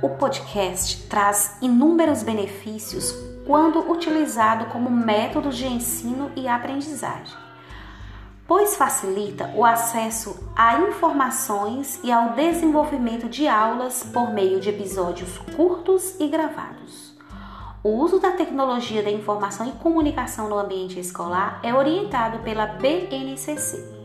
O podcast traz inúmeros benefícios quando utilizado como método de ensino e aprendizagem, pois facilita o acesso a informações e ao desenvolvimento de aulas por meio de episódios curtos e gravados. O uso da tecnologia da informação e comunicação no ambiente escolar é orientado pela BNCC